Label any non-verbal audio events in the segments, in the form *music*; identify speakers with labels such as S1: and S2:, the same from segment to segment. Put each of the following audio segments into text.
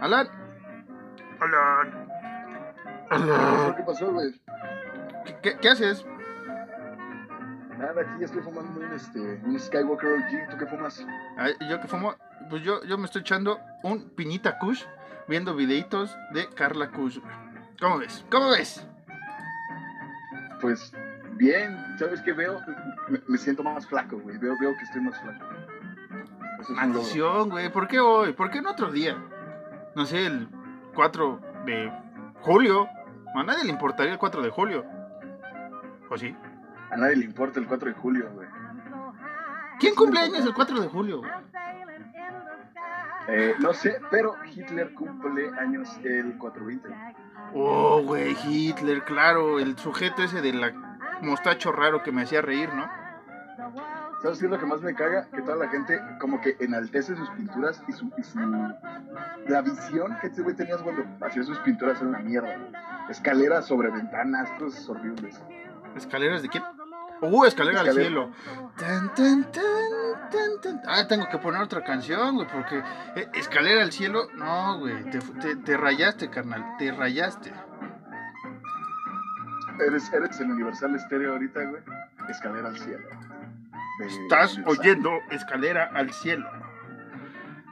S1: Alan. Alan. Alan.
S2: ¿Qué pasó, güey?
S1: ¿Qué, qué, qué haces?
S2: Nada, aquí ya estoy fumando un, este, un Skywalker OG. ¿Tú qué fumas?
S1: Ay, ¿Yo que fumo? Pues yo, yo me estoy echando un piñita Kush viendo videitos de Carla Kush. güey. ¿Cómo ves? ¿Cómo ves?
S2: Pues bien, ¿sabes qué veo? Me, me siento más flaco, güey. Veo, veo que estoy más flaco. Eso es.
S1: Maldición, güey. ¿Por qué hoy? ¿Por qué no otro día? No sé, el 4 de julio. A nadie le importaría el 4 de julio. ¿O sí?
S2: A nadie le importa el 4 de julio, güey.
S1: ¿Quién cumple años el 4 de julio?
S2: Eh, no sé, pero Hitler cumple años el 420.
S1: Oh, güey, Hitler, claro. El sujeto ese de la mostacho raro que me hacía reír, ¿no?
S2: ¿Sabes qué es lo que más me caga? Que toda la gente como que enaltece sus pinturas y su... y su- la visión que este güey tenía cuando hacía sus pinturas era una mierda. güey. Escaleras sobre ventanas, cosas horribles.
S1: ¿Escaleras de quién? Uh, escalera al cielo. Tan, tan, tan, tan, tan. Ah, tengo que poner otra canción, güey, porque eh, escalera al cielo, no, güey, te, te- te rayaste, carnal, te rayaste.
S2: Eres, eres el Universal Estéreo ahorita, güey. Escalera al cielo. De
S1: Estás
S2: Universal.
S1: oyendo escalera al cielo.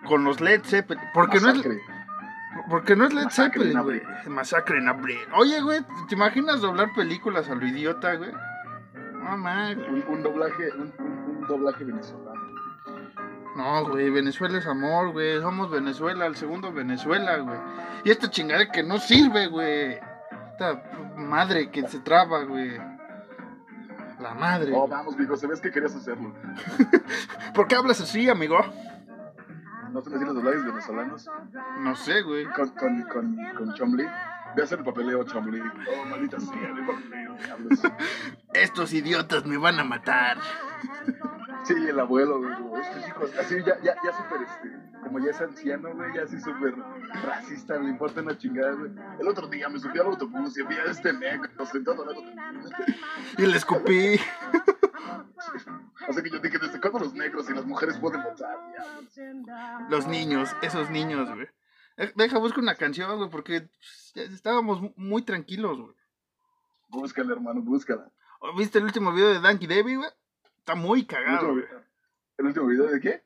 S1: Con los Led Zeppelin. Porque no es, porque no es Led
S2: Masacre
S1: Zeppelin, güey. Masacre en abril. Oye, güey, ¿te imaginas doblar películas a lo idiota, güey? No, güey.
S2: Un, un doblaje, un, doblaje venezolano.
S1: No, güey, Venezuela es amor, güey. Somos Venezuela, el segundo Venezuela, güey. Y esta chingada que no sirve, güey. Esta madre que se traba, güey. La madre.
S2: Oh, vamos, viejo, se ves que querías hacerlo. *laughs*
S1: ¿Por qué hablas así, amigo?
S2: ¿No te los doblajes venezolanos?
S1: No sé, güey.
S2: Con, con, con, con Chomli. Ve a hacer el papeleo, Chomli. Oh, maldita sea, el papeleo. diablos.
S1: Estos idiotas me van a matar.
S2: Sí, el abuelo, güey. Estos hijos, así ya, ya, ya súper, este, como ya es anciano, güey, ya así súper racista, le importa una chingada, güey. El otro día me subí al autobús y había este negro sentado al lado de mí.
S1: Y le escupí.
S2: Sea que yo dije, ¿desde cuándo los negros y las mujeres pueden votar?
S1: Los niños, esos niños, güey. Eh, Deja, busco una canción, güey, porque pues, estábamos muy tranquilos, güey.
S2: Búscala, hermano, búscala.
S1: ¿Viste el último video de Danky Debbie, güey? Está muy
S2: ¿El
S1: cagado, güey.
S2: ¿El último video de qué?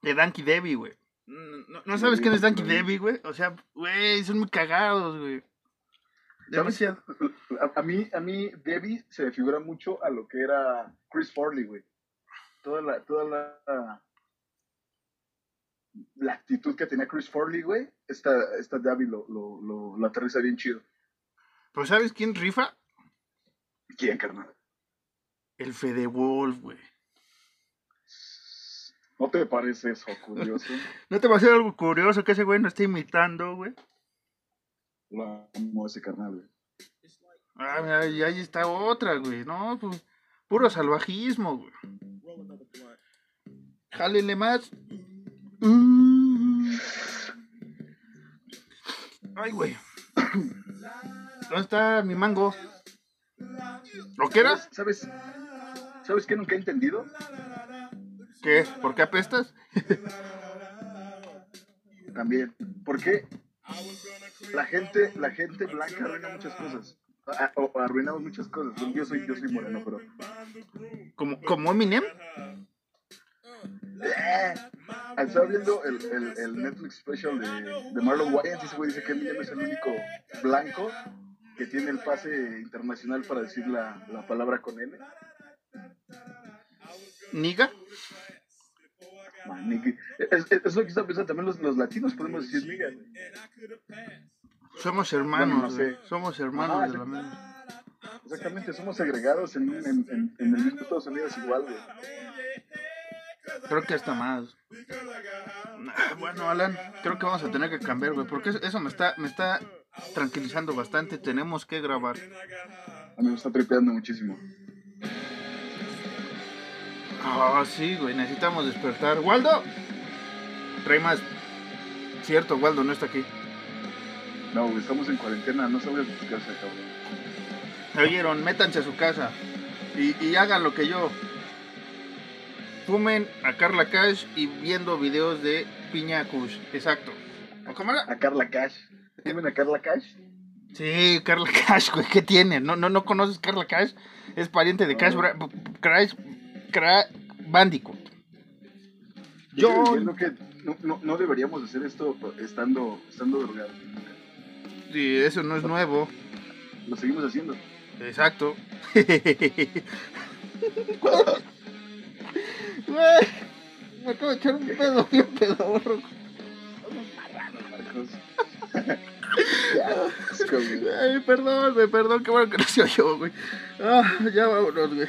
S1: De Danky Debbie, güey. ¿No, no sabes quién es Danky Debbie, güey? O sea, güey, son muy cagados, güey. Demasiado. *laughs*
S2: A, a mí, a mí, Debbie se me figura mucho a lo que era Chris Farley, güey. Toda la, toda la, la actitud que tenía Chris Farley, güey, esta, esta Debbie lo, lo, lo, lo aterriza bien chido.
S1: Pero ¿sabes quién rifa?
S2: ¿Quién, carnal?
S1: El Fede Wolf, güey.
S2: ¿No te parece eso curioso? *laughs*
S1: ¿No te va a hacer algo curioso que ese güey no esté imitando, güey?
S2: Lo amo ese carnal, güey.
S1: Ah, mira, y ahí está otra, güey. No, pues, puro salvajismo, güey. Jálele más. Mm. Ay, güey. ¿Dónde está mi mango? ¿Lo que era?
S2: ¿Sabes? ¿Sabes qué nunca he entendido?
S1: ¿Qué? ¿Por qué apestas?
S2: También. ¿Por qué la gente, la gente blanca arruina muchas cosas? Ah, O arruinamos muchas cosas. Yo soy, yo soy moreno, pero.
S1: ¿Como, como Eminem?
S2: Eh, Estaba viendo el, el, el Netflix special de, de Marlon Wayans y ese güey dice que Eminem es el único blanco que tiene el pase internacional para decir la, la palabra con N.
S1: ¿Niga?
S2: Man, es, es- es lo que está pensando también los, los latinos, podemos decir, miga.
S1: Somos hermanos,
S2: Bueno, no
S1: güey.
S2: sé.
S1: Somos hermanos de la misma.
S2: Exactamente, somos segregados en, en, en, en el mismo Estados Unidos igual, güey.
S1: Creo que hasta más. Bueno, Alan, creo que vamos a tener que cambiar, güey, porque eso- eso me está, me está tranquilizando bastante. Tenemos que grabar.
S2: A mí me está tripeando muchísimo.
S1: Ah, sí, güey, necesitamos despertar. ¡Waldo! Trae más. Cierto, Waldo no está aquí.
S2: No, güey, estamos en cuarentena, no salgas de tu casa, cabrón.
S1: ¿Me oyeron? Métanse a su casa y, y hagan lo que yo. Fumen a Carla Cash y viendo videos de Piña Kush. Exacto. ¿O cómo era?
S2: A Carla Cash. ¿Tienen a Carla Cash?
S1: Sí, Carla *laughs* Cash, güey, ¿qué tiene? ¿No, no, no conoces Carla Cash? Es pariente de Cash. Bra- Crash, Cra- Bandicoot.
S2: Yo
S1: Yo,
S2: entiendo que no, no, no deberíamos hacer esto estando, estando drogados.
S1: sí, eso no es nuevo.
S2: Lo seguimos haciendo.
S1: Exacto. *laughs* Me acabo de echar un pedo bien pedorro. *laughs* Ay, perdón, perdón, qué bueno que no se oyó, güey. Ah, ya vámonos, güey.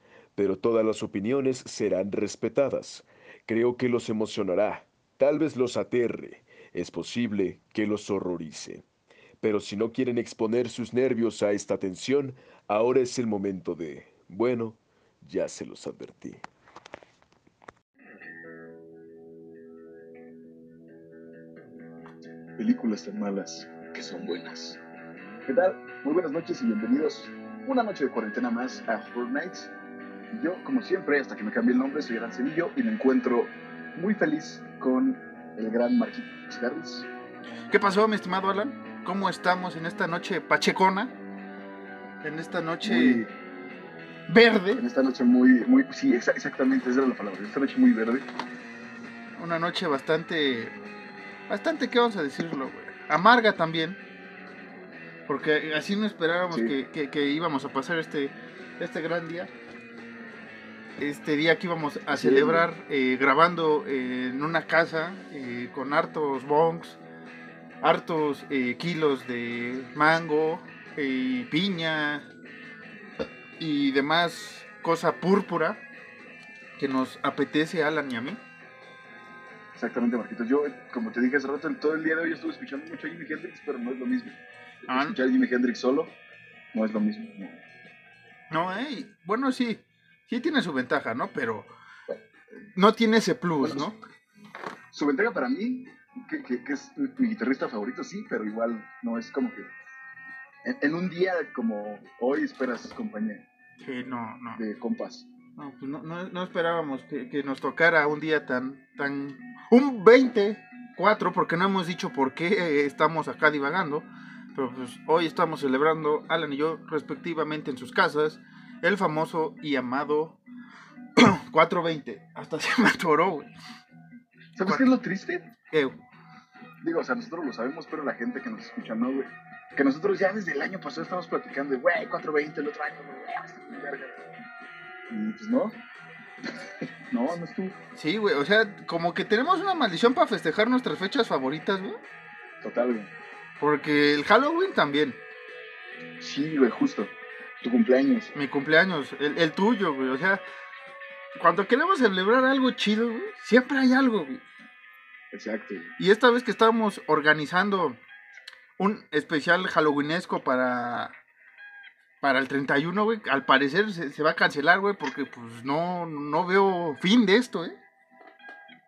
S3: pero todas las opiniones serán respetadas. Creo que los emocionará, tal vez los aterre, es posible que los horrorice. Pero si no quieren exponer sus nervios a esta tensión, ahora es el momento de... Bueno, ya se los advertí.
S2: Películas tan malas que son buenas. ¿Qué tal? Muy buenas noches y bienvenidos una noche de cuarentena más a Fortnite. Yo, como siempre, hasta que me cambie el nombre, soy Aran Cedillo y me encuentro muy feliz con el gran Marquitos Garris.
S1: ¿Qué pasó, mi estimado Alan? ¿Cómo estamos en esta noche pachecona? En esta noche
S2: Muy-
S1: verde.
S2: en esta noche muy, muy, sí, exa- exactamente, esa era la palabra. Esta noche muy verde.
S1: Una noche bastante. Bastante, ¿qué vamos a decirlo? Amarga también. Porque así no esperábamos
S2: Sí.
S1: que, que- que íbamos a pasar este, este gran día. Este día que íbamos a
S2: Sí.
S1: celebrar eh, grabando eh, en una casa eh, con hartos bongs, hartos eh, kilos de mango, eh, piña y demás cosa púrpura que nos apetece a Alan y a mí.
S2: Exactamente, Marquitos. Yo, como te dije hace rato, en todo el día de hoy estuve escuchando mucho a Jimi Hendrix, pero no es lo mismo.
S1: Ah.
S2: Escuchar a Jimi Hendrix solo no es lo mismo. no.
S1: No, eh, bueno, sí, sí tiene su ventaja, ¿no? Pero no tiene ese plus, ¿no?
S2: Su ventaja para mí, que, que- que es mi guitarrista favorito, sí, pero igual no es como que. En, en un día como hoy esperas compañía
S1: Sí, no, no.
S2: de compas.
S1: No, pues no, no, no esperábamos que, que nos tocara un día tan, tan... Un 24, porque no hemos dicho por qué estamos acá divagando. Pero pues hoy estamos celebrando, Alan y yo, respectivamente en sus casas, el famoso y amado *clears throat* 420. Hasta *laughs* se me atoró, güey.
S2: ¿Sabes qué es lo triste?
S1: Eh,
S2: Digo, o sea, nosotros lo sabemos, pero la gente que nos escucha no, güey. Que nosotros ya desde el año pasado estamos platicando de, güey, 420 el otro año, güey, verga. Y pues no. *laughs* no, no estuvo.
S1: Sí, güey, o sea, como que tenemos una maldición para festejar nuestras fechas favoritas, güey.
S2: Total, güey.
S1: Porque el Halloween también,
S2: Sí, güey, justo. Tu cumpleaños.
S1: mi cumpleaños, el, el tuyo, güey. O sea, cuando queremos celebrar algo chido, güey, siempre hay algo, güey.
S2: Exacto. güey.
S1: Y esta vez que estábamos organizando un especial halloweenesco para, para el 31, güey, al parecer se, se va a cancelar, güey, porque pues no, no veo fin de esto, ¿eh?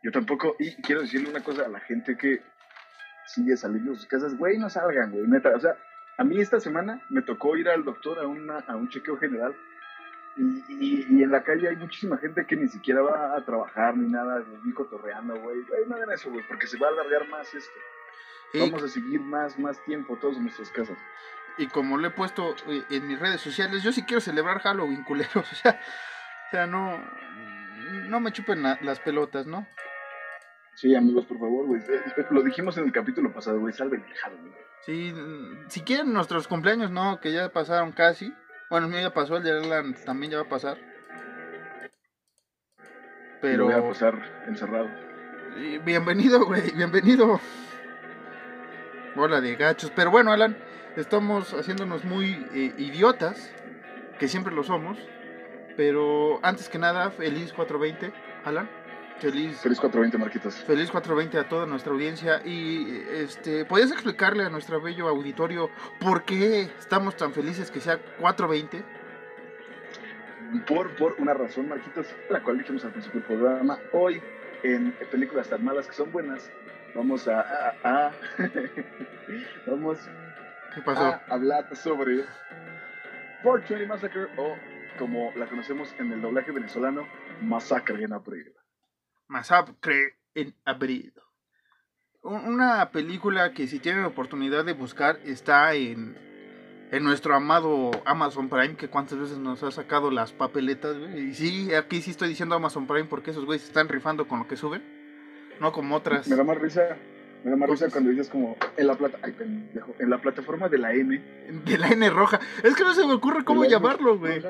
S2: Yo tampoco, y quiero decirle una cosa a la gente que sigue saliendo de sus casas, güey, no salgan, güey, neta, o sea, a mí esta semana me tocó ir al doctor a, una, a un chequeo general y, y- y en la calle hay muchísima gente que ni siquiera va a trabajar ni nada, vi cotorreando, güey, güey, no hagan eso, güey, porque se va a alargar más esto, vamos a seguir más, más tiempo todos en nuestras casas.
S1: y como lo he puesto eh, en mis redes sociales, yo sí quiero celebrar Halloween, *laughs* culeros. O sea, o sea no, no me chupen la- las pelotas, ¿no?
S2: Sí, amigos, por favor, güey, *laughs* lo dijimos en el capítulo pasado, güey, salven el Halloween.
S1: Sí, si quieren nuestros cumpleaños, no, que ya pasaron casi. Bueno, el mío ya pasó, el de Alan también ya va a pasar.
S2: Pero voy a pasar encerrado.
S1: bienvenido, güey, bienvenido. Hola de gachos. Pero bueno, Alan, estamos haciéndonos muy eh, idiotas, que siempre lo somos. Pero antes que nada, feliz 420, Alan. Feliz,
S2: Feliz 420, Marquitos.
S1: feliz 420 a toda nuestra audiencia. Y este, ¿podrías explicarle a nuestro bello auditorio por qué estamos tan felices que sea 420?
S2: Por, por una razón, Marquitos, la cual dijimos al principio del programa. Hoy, en películas tan malas que son buenas, vamos a, a- a- *laughs* vamos
S1: ¿Qué pasó?
S2: a hablar sobre 420 Massacre o como la conocemos en el doblaje venezolano, Masacre en Abril.
S1: Masacre en abril. Un- Una película que si tienen oportunidad de buscar está en, en nuestro amado Amazon Prime, que cuántas veces nos ha sacado las papeletas. Y sí, aquí sí estoy diciendo Amazon Prime porque esos güeyes están rifando con lo que suben. No como otras.
S2: Me da más risa, me da más risa cuando dices como en la plata, ay, pendejo, en la plataforma de la M.
S1: De la N roja. Es que no se me ocurre cómo
S2: la
S1: llamarlo, güey.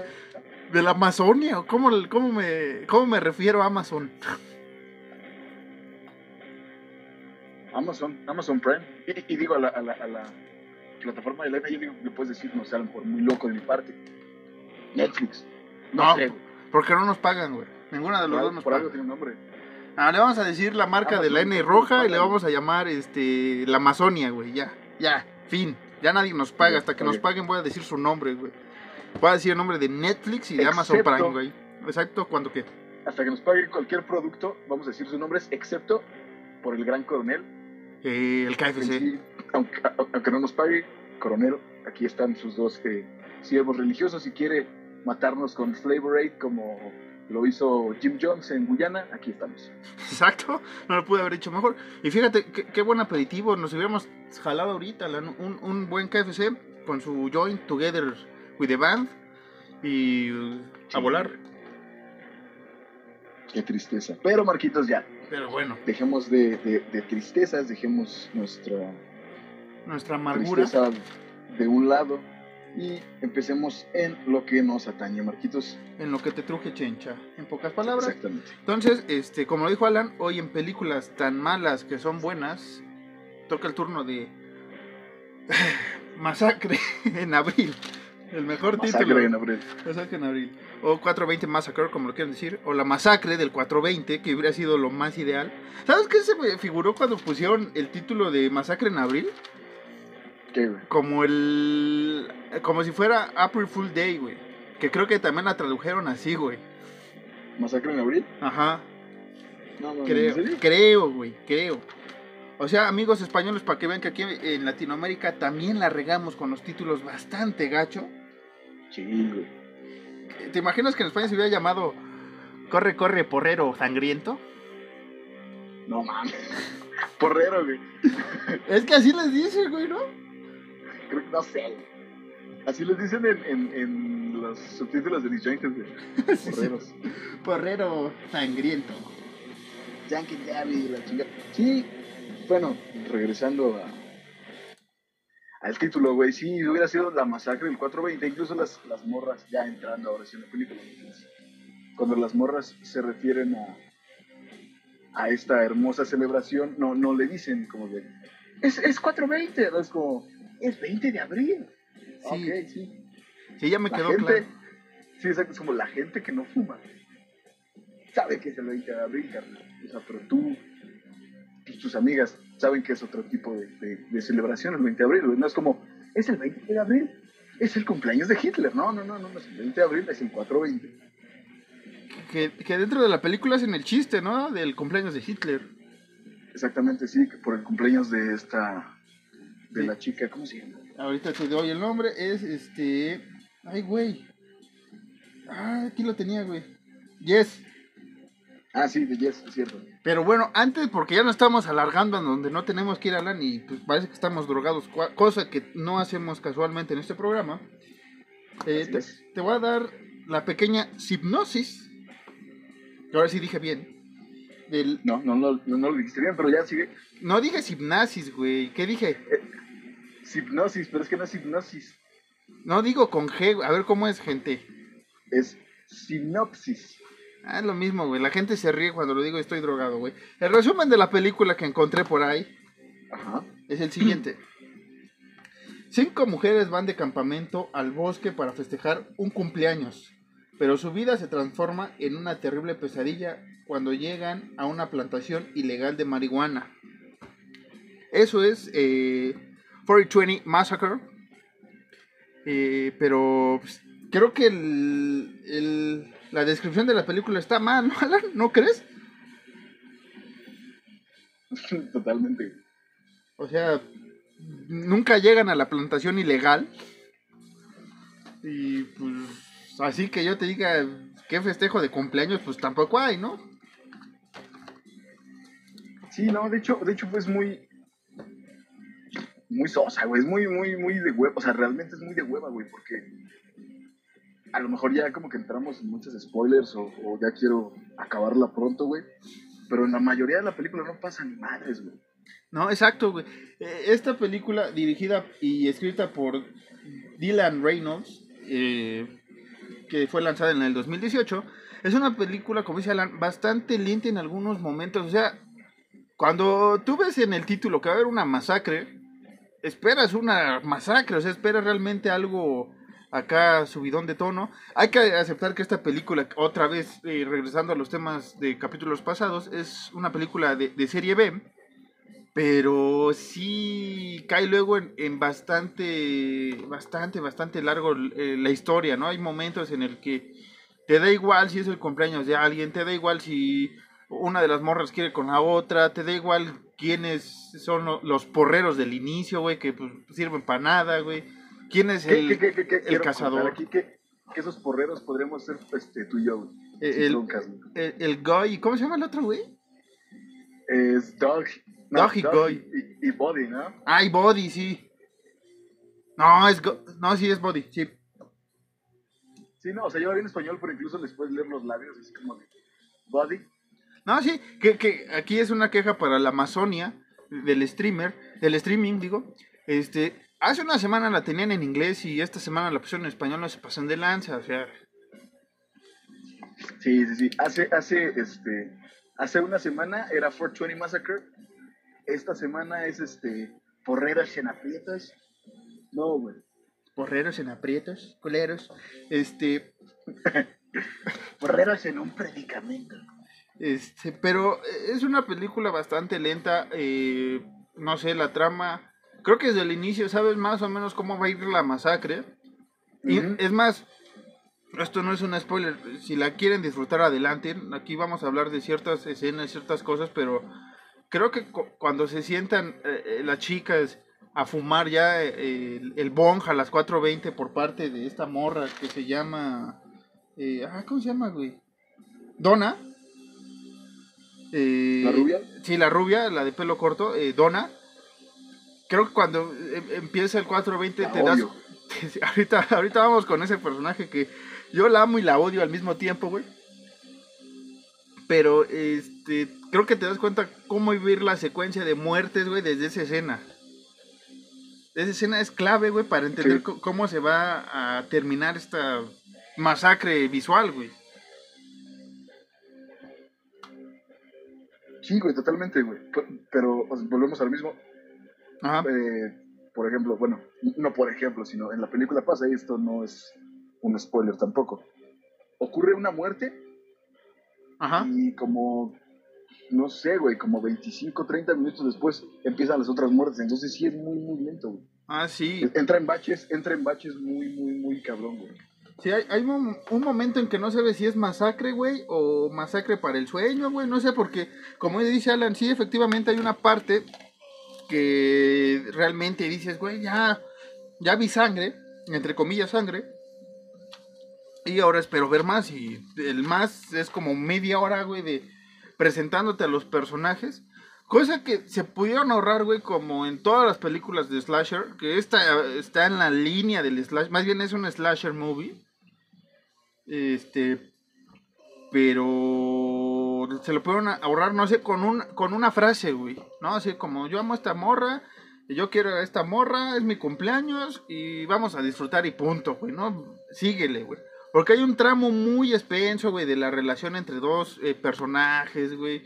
S1: De la Amazonia. ¿Cómo, cómo, me, ¿Cómo me refiero a Amazon?
S2: Amazon, Amazon Prime. Y, y digo a la, a, la, a la plataforma de la M, yo digo, le puedes decir, no sé, a lo mejor muy loco de mi parte. Netflix. No,
S1: No,
S2: sé.
S1: Porque no nos pagan, güey. Ninguna de
S2: Por,
S1: los dos
S2: algo-
S1: nos
S2: por algo
S1: paga.
S2: tiene un nombre.
S1: Ah, le vamos a decir la marca de la
S2: Amazon,
S1: N
S2: no
S1: roja y le
S2: pagan.
S1: vamos a llamar este la Amazonia, güey. Ya, ya, fin. Ya nadie nos paga. Hasta que nos paguen voy a decir su nombre, güey. Voy a decir el nombre de Netflix y de Amazon
S2: Excepto-
S1: Prime, güey. Exacto, cuando que.
S2: Hasta que nos paguen cualquier producto, vamos a decir sus nombres, excepto por el gran coronel.
S1: Eh, el KFC.
S2: sí, aunque, aunque no nos pague, coronel, aquí están sus dos eh, siervos religiosos. Si quiere matarnos con Flavor Aid como lo hizo Jim Jones en Guyana, aquí estamos.
S1: Exacto, no lo pude haber hecho mejor. Y fíjate, qué, qué buen aperitivo. Nos hubiéramos jalado ahorita la- un, un buen KFC con su joint together with the band y uh, a volar.
S2: Qué tristeza. Pero Marquitos, ya,
S1: Pero bueno,
S2: dejemos de, de- de tristezas, dejemos nuestra
S1: nuestra amargura.
S2: tristeza de un lado y empecemos en lo que nos atañe, Marquitos.
S1: En lo que te truje chencha. En pocas palabras.
S2: Exactamente.
S1: Entonces, este, como lo dijo Alan, hoy en películas tan malas que son buenas, toca el turno de *sighs* Masacre *laughs* en abril. El mejor título.
S2: Masacre en abril.
S1: Masacre en abril. O 420 Massacre, como lo quieran decir. O la masacre del 420, que hubiera sido lo más ideal. ¿Sabes qué se me figuró cuando pusieron el título de Masacre en abril?
S2: ¿Qué, güey?
S1: Como el. Como si fuera April Fool Day, güey. Que creo que también la tradujeron así, güey.
S2: ¿Masacre en abril?
S1: Ajá.
S2: No, no, ¿en
S1: Creo,
S2: serio?
S1: creo, güey, creo. O sea, amigos españoles, para que vean que aquí en Latinoamérica también la regamos con los títulos bastante gacho.
S2: Güey.
S1: ¿Te imaginas que en España se hubiera llamado Corre, corre, porrero sangriento?
S2: No mames. *laughs* Porrero, güey. *laughs*
S1: Es que así les dicen, güey, ¿no?
S2: Creo que no sé. Así les dicen en, en, en los subtítulos de Disjointed, güey. *laughs* Porreros.
S1: Porrero sangriento.
S2: Yankee Daddy, la chingada. Sí, bueno, regresando a, al título, güey, sí, hubiera sido la masacre del 420, incluso las, las morras ya entrando ahora sí en la película. Cuando las morras se refieren a, a esta hermosa celebración, no, no le dicen como de, es, es 420, ¿no? es como, es 20 de abril.
S1: Sí.
S2: Sí.
S1: Sí, ya me
S2: La
S1: quedó
S2: gente,
S1: claro.
S2: sí, exacto, es como la gente que no fuma. Sabe que es el 20 de abril, carnal. O sea, pero tú, pues, tus amigas saben que es otro tipo de, de- de celebración el 20 de abril. No es como, es el 20 de abril, es el cumpleaños de Hitler. No, no, no, no, no es el 20 de abril, es el 420.
S1: Que, que dentro de la película hacen el chiste, ¿no? Del cumpleaños de Hitler.
S2: Exactamente, sí, que por el cumpleaños de esta, de
S1: Sí.
S2: la chica, ¿cómo se llama?
S1: Ahorita te doy el nombre, es este... Ay, güey. Ah, aquí lo tenía, güey. Yes.
S2: Ah, sí, de Yes, es cierto.
S1: Pero bueno, antes, porque ya nos estamos alargando en donde no tenemos que ir a Alan y pues parece que estamos drogados, cosa que no hacemos casualmente en este programa. Eh, te,
S2: es.
S1: te voy a dar la pequeña hipnosis. que Ahora sí dije bien. Del,
S2: No, no, no, no, no lo dijiste bien, pero ya sigue.
S1: no dije hipnosis, güey. ¿Qué dije?
S2: Hipnosis, pero es que no es hipnosis,
S1: No digo con G. A ver cómo es, gente.
S2: es sinopsis.
S1: Ah, es lo mismo, güey. La gente se ríe cuando lo digo estoy drogado, güey. El resumen de la película que encontré por ahí
S2: Ajá.
S1: es el siguiente. Cinco mujeres van de campamento al bosque para festejar un cumpleaños. pero su vida se transforma en una terrible pesadilla cuando llegan a una plantación ilegal de marihuana. Eso es eh, 420 Massacre. Eh, pero pues, creo que el, el- la descripción de la película está mal, ¿no, *laughs* Alan? ¿No crees?
S2: Totalmente.
S1: O sea, nunca llegan a la plantación ilegal. Y pues, así que yo te diga qué festejo de cumpleaños, pues tampoco hay, ¿no?
S2: Sí, no, de hecho, de hecho pues muy muy sosa, güey, es muy, muy, muy de hueva, o sea, realmente es muy de hueva, güey, porque a lo mejor ya como que entramos en muchos spoilers o, ya quiero acabarla pronto, güey, pero en la mayoría de la película no pasa ni madres, güey.
S1: No, exacto, güey. Eh, Esta película dirigida y escrita por Dylan Reynolds, eh, que fue lanzada en el 2018, es una película, como dice Alan, bastante lenta en algunos momentos. O sea, cuando tú ves en el título que va a haber una masacre, esperas una masacre, o sea, esperas realmente algo acá subidón de tono. Hay que aceptar que esta película, otra vez eh, regresando a los temas de capítulos pasados, es una película de, serie B, pero sí cae luego en, bastante, bastante, bastante largo eh, la historia, ¿no? Hay momentos en el que te da igual si es el cumpleaños de alguien, te da igual si una de las morras quiere con la otra, te da igual quiénes son lo- los porreros del inicio, güey, que pues, sirven para nada, güey. ¿Quién es
S2: ¿Qué,
S1: el,
S2: qué, qué,
S1: el cazador?
S2: Aquí que, que esos porreros podríamos ser este, tú y yo, güey.
S1: El- el- el, Guy, ¿cómo se llama el otro, güey?
S2: Es Dog.
S1: Dog y Goy.
S2: Y, y Body, ¿no?
S1: Ay, Body, sí. No, es Go- no, sí es Body, sí.
S2: Sí, no, o sea, lleva bien español, pero incluso les puedes leer los labios, así como de Body.
S1: No, sí, que, que aquí es una queja para la Amazonia del streamer, del streaming, digo. Este, hace una semana la tenían en inglés y esta semana la pusieron en español, no se pasan de lanza, o sea,
S2: Sí, sí, sí. Hace, hace, este, hace una semana era 420 Massacre. Esta semana es, este, Porreras en aprietas. No, güey.
S1: porreros en aprietos, culeros. Este, *laughs*
S2: Porreras en un predicamento.
S1: este, pero es una película bastante lenta, eh, no sé, la trama, creo que desde el inicio sabes más o menos cómo va a ir la masacre. Y es más, esto no es un spoiler, si la quieren disfrutar adelante, aquí vamos a hablar de ciertas escenas, ciertas cosas, pero creo que cu- cuando se sientan eh, eh, las chicas a fumar ya eh, el, el bong a las 4.20 por parte de esta morra que se llama... eh, ah, ¿Cómo se llama, güey? Donna. Eh,
S2: ¿La rubia?
S1: Sí, la rubia, la de pelo corto, eh, Donna. Creo que cuando eh, empieza el 4.20
S2: La
S1: te das... *laughs* ahorita, ahorita vamos con ese personaje que yo la amo y la odio al mismo tiempo, güey. Pero, este, creo que te das cuenta cómo vivir la secuencia de muertes, güey, desde esa escena. Esa escena es clave, güey, para entender
S2: Sí.
S1: cómo se va a terminar esta masacre visual, güey.
S2: Sí, güey, totalmente, güey. Pero o sea, volvemos al mismo. Eh, por ejemplo, bueno, no por ejemplo, sino en la película pasa y esto no es un spoiler tampoco. Ocurre una muerte
S1: Ajá.
S2: y como, no sé, güey, como 25, 30 minutos después empiezan las otras muertes. Entonces sí es muy, muy lento, güey.
S1: Ah, sí.
S2: Entra en baches, entra en baches muy, muy, muy cabrón, güey.
S1: Sí, hay, hay un, un momento en que no sabes si es masacre, güey, o masacre para el sueño, güey, no sé, porque, como dice Alan, sí, efectivamente hay una parte que realmente dices, güey, ya, ya vi sangre, entre comillas sangre, y ahora espero ver más, y el más es como media hora, güey, de presentándote a los personajes, cosa que se pudieron ahorrar, güey, como en todas las películas de slasher, que esta está en la línea del slasher, más bien es un slasher movie, este, pero se lo pudieron ahorrar, no sé, con, un, con una frase, güey, ¿no? Así como yo amo a esta morra, yo quiero a esta morra, es mi cumpleaños, y vamos a disfrutar y punto, güey, ¿no? Síguele, güey. Porque hay un tramo muy expenso, güey, de la relación entre dos eh, personajes, güey,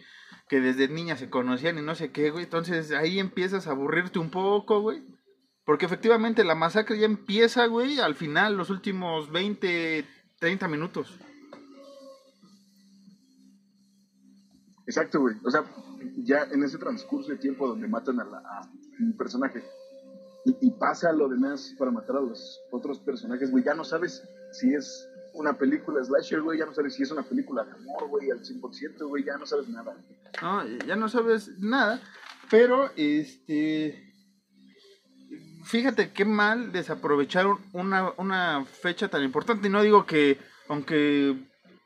S1: que desde niña se conocían y no sé qué, güey. Entonces ahí empiezas a aburrirte un poco, güey. Porque efectivamente la masacre ya empieza, güey, al final, los últimos 20, 30 minutos.
S2: Exacto, güey. O sea, ya en ese transcurso de tiempo donde matan a, la, un personaje y, y pasa lo demás para matar a los otros personajes, güey, ya no sabes si es una película slasher, güey, ya no sabes si es una película de amor, güey, al 100%, güey, ya no sabes nada.
S1: No, ya no sabes nada, pero este fíjate qué mal desaprovecharon una, una fecha tan importante. Y no digo que, aunque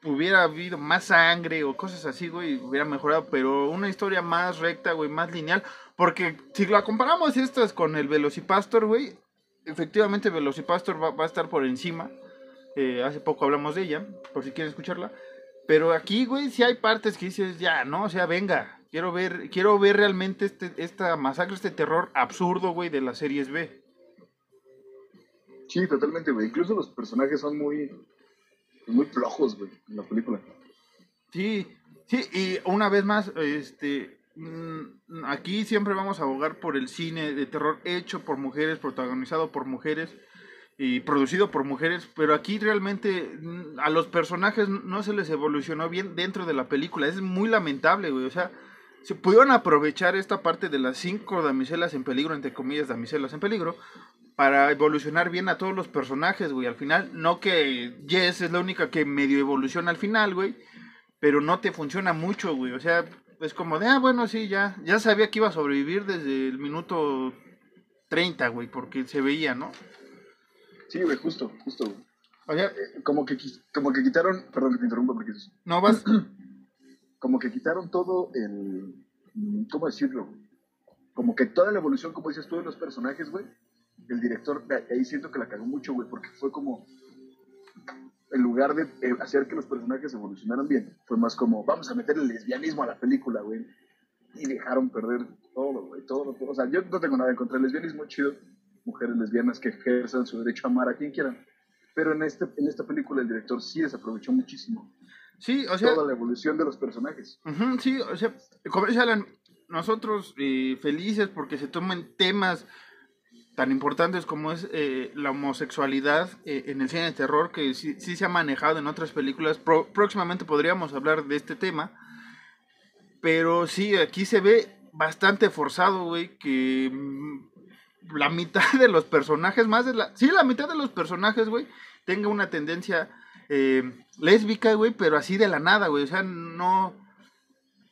S1: hubiera habido más sangre o cosas así, güey, hubiera mejorado, pero una historia más recta, güey, más lineal. Porque si la comparamos estas con el Velocipastor, güey, efectivamente Velocipastor va, va a estar por encima. Eh, hace poco hablamos de ella, por si quieren escucharla. Pero aquí, güey, sí hay partes que dices, ya, ¿no? O sea, venga, quiero ver, quiero ver realmente este, esta masacre, este terror absurdo, güey, de las series B.
S2: Sí, totalmente, güey. Incluso los personajes son muy, muy flojos, güey, en la película.
S1: Sí, sí, y una vez más, este, mm, aquí siempre vamos a abogar por el cine de terror hecho por mujeres, protagonizado por mujeres y producido por mujeres, pero aquí realmente mm, a los personajes no se les evolucionó bien dentro de la película. Es muy lamentable, güey. O sea, se pudieron aprovechar esta parte de las cinco damiselas en peligro, entre comillas, damiselas en peligro, para evolucionar bien a todos los personajes, güey. Al final, no que Jess es la única que medio evoluciona al final, güey, pero no te funciona mucho, güey. O sea, es como de, ah, bueno, sí, ya, ya sabía que iba a sobrevivir desde el minuto 30, güey, porque se veía, ¿no?
S2: Sí, güey, justo, justo, güey.
S1: O sea,
S2: Eh, como, que, como que quitaron, perdón que te interrumpa porque
S1: no vas, *clears throat*
S2: como que quitaron todo el, ¿cómo decirlo? Como que toda la evolución, como dices tú, de los personajes, güey. El director, ahí siento que la cagó mucho, güey, porque fue como, en lugar de eh, hacer que los personajes evolucionaran bien, fue más como, vamos a meter el lesbianismo a la película, güey. Y dejaron perder todo, güey, todo, todo. O sea, yo no tengo nada en contra del lesbianismo, chido. Mujeres lesbianas que ejerzan su derecho a amar a quien quieran. Pero en, este, en esta película el director sí desaprovechó muchísimo
S1: sí, o sea,
S2: toda la evolución de los personajes.
S1: Ujú, sí, o sea, como dice Alan, nosotros eh, felices porque se tomen temas tan importantes como es eh, la homosexualidad eh, en el cine de terror, que sí, sí se ha manejado en otras películas. Pro- próximamente podríamos hablar de este tema. Pero sí, aquí se ve bastante forzado, güey, que mm, la mitad de los personajes, más de la... Sí, la mitad de los personajes, güey, tenga una tendencia eh, lésbica, güey, pero así de la nada, güey. O sea, no,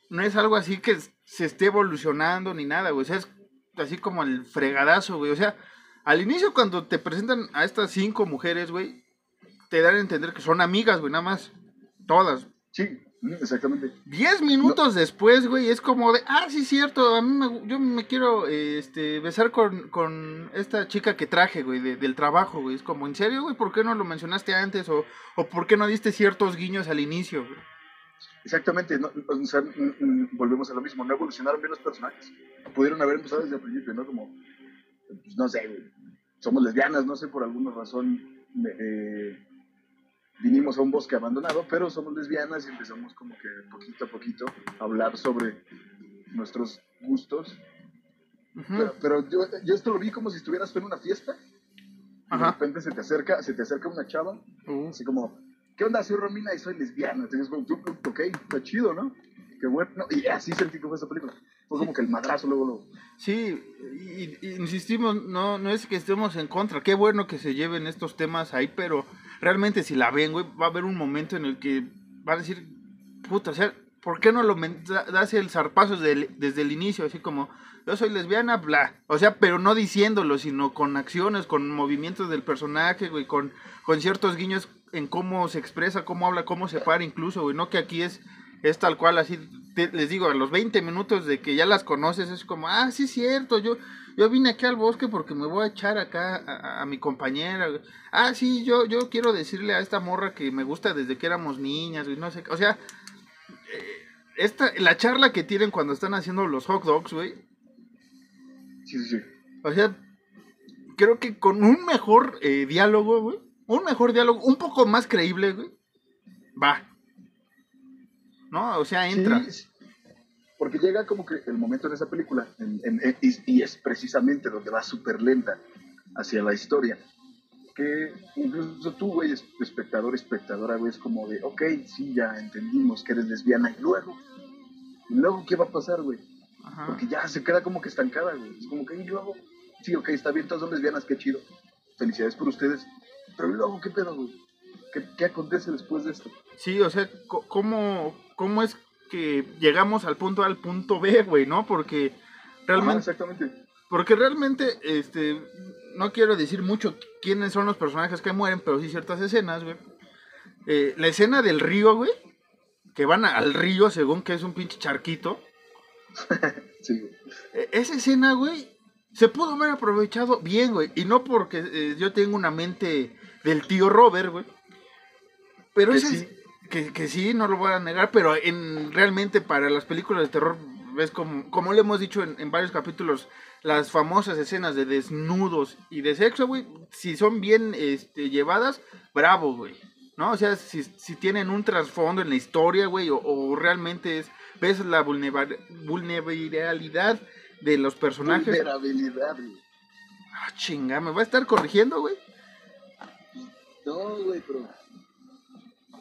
S1: no es algo así que se esté evolucionando ni nada, güey. O sea, es así como el fregadazo, güey. O sea, al inicio cuando te presentan a estas cinco mujeres, güey, te dan a entender que son amigas, güey, nada más. Todas.
S2: Sí, exactamente.
S1: Diez minutos después, güey, es como de, ah, sí, cierto, a mí me, yo me quiero este, besar con, con esta chica que traje, güey, de- del trabajo, güey. Es como, ¿en serio, güey? ¿Por qué no lo mencionaste antes? O, o ¿por qué no diste ciertos guiños al inicio, güey?
S2: Exactamente, no, o sea, volvemos a lo mismo, no evolucionaron bien los personajes. Pudieron haber empezado desde el principio, ¿no? Como, pues, no sé, somos lesbianas, no sé, por alguna razón eh, vinimos a un bosque abandonado, pero somos lesbianas y empezamos como que poquito a poquito a hablar sobre nuestros gustos.
S1: Ujú.
S2: Pero, pero yo, yo esto lo vi como si estuvieras en una fiesta. Y de
S1: Ajá.
S2: repente se te acerca, se te acerca una chava
S1: Uh,
S2: así como, ¿qué onda? Soy Romina y soy lesbiana. Entonces, como, tú, ok, está chido, ¿no? Qué bueno. Y así sentí que fue esa película. Fue como que el madrazo luego lo...
S1: Sí, insistimos, no, no es que estemos en contra, qué bueno que se lleven estos temas ahí, pero realmente si la ven, güey, va a haber un momento en el que van a decir, puta, o sea, ¿por qué no lo das el zarpazo desde el, desde el inicio? Así como, yo soy lesbiana, bla. O sea, pero no diciéndolo, sino con acciones, con movimientos del personaje, güey, con, con ciertos guiños en cómo se expresa, cómo habla, cómo se para incluso, güey, no que aquí es, es tal cual, así, te- les digo, a los 20 minutos de que ya las conoces, es como, ah, sí, cierto, yo, yo vine aquí al bosque porque me voy a echar acá a, a- a mi compañera, güey. ah, sí, yo, yo quiero decirle a esta morra que me gusta desde que éramos niñas, güey, no sé, qué. o sea, eh, esta, la charla que tienen cuando están haciendo los hot dogs, güey,
S2: Sí, sí, sí.
S1: o sea, creo que con un mejor eh, diálogo, güey. Un mejor diálogo, un poco más creíble, güey. Va. ¿No? O sea, entra.
S2: Sí, porque llega como que el momento en esa película, en- en- en- y, y es precisamente donde va súper lenta hacia la historia, que incluso tú, güey, es- espectador, espectadora, güey, es como de, ok, sí, ya entendimos que eres lesbiana, y luego, ¿Y luego qué va a pasar, güey?
S1: Ajá.
S2: Porque ya se queda como que estancada, güey. Es como que, ¿y luego? Sí, ok, está bien, todas son lesbianas, qué chido. Felicidades por ustedes. Pero ¿y luego qué pedo, güey? ¿Qué, qué acontece después de esto?
S1: Sí, o sea, ¿cómo, ¿cómo es que llegamos al punto A al punto B, güey, no? Porque
S2: Ajá,
S1: realmente,
S2: exactamente.
S1: porque realmente, este, no quiero decir mucho quiénes son los personajes que mueren, pero sí ciertas escenas, güey. Eh, la escena del río, güey, que van al río según que es un pinche charquito. *laughs*
S2: Sí, güey.
S1: E- Esa escena, güey, se pudo haber aprovechado bien, güey. Y no porque eh, yo tengo una mente del tío Robert, güey. Pero
S2: Que
S1: esa es- que, que sí, no lo voy a negar, pero en realmente para las películas de terror, ves como, como le hemos dicho en, en varios capítulos, las famosas escenas de desnudos y de sexo, güey, si son bien este, llevadas, bravo, güey. ¿No? O sea, si, si tienen un trasfondo en la historia, güey, o, o realmente es, ves la vulnera- vulnerabilidad de los personajes.
S2: Vulnerabilidad, güey.
S1: Ah, chinga, ¿me va a estar corrigiendo, güey?
S2: No, güey, pero.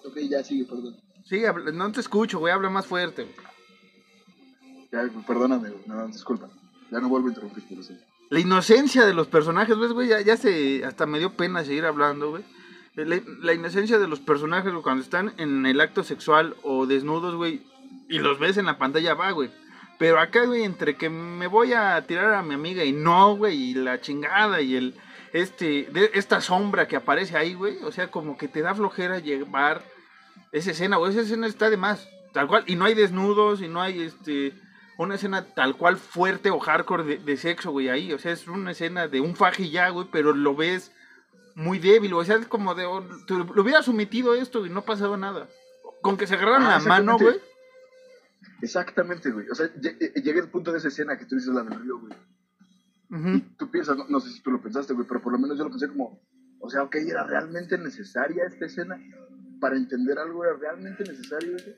S2: Ok, ya sigue, perdón.
S1: Sí, no te escucho, güey, habla más fuerte.
S2: Ya, perdóname, güey. No, disculpa. Ya no vuelvo a interrumpir, pero sí.
S1: La inocencia de los personajes, ¿ves, güey? Ya, ya se, hasta me dio pena seguir hablando, güey. La, la inocencia de los personajes, güey, cuando están en el acto sexual o desnudos, güey, y los ves en la pantalla, va, güey. Pero acá, güey, entre que me voy a tirar a mi amiga y no, güey, y la chingada y el, este, de, esta sombra que aparece ahí, güey, o sea, como que te da flojera llevar esa escena, güey, esa escena está de más, tal cual, y no hay desnudos, y no hay, este, una escena tal cual fuerte o hardcore de, de sexo, güey, ahí. O sea, es una escena de un faje ya, güey, pero lo ves muy débil. O sea, es como de, oh, te lo hubieras omitido esto y no pasaba nada. Con que se agarraran
S2: Ah,
S1: la mano, güey.
S2: exactamente. Güey. O sea, eh, llegué al punto de esa escena que tú dices la del río, güey. Tú piensas, no, no sé si tú lo pensaste, güey, pero por lo menos yo lo pensé como, o sea, ok, ¿era realmente necesaria esta escena? Para entender algo, ¿era realmente necesario eso?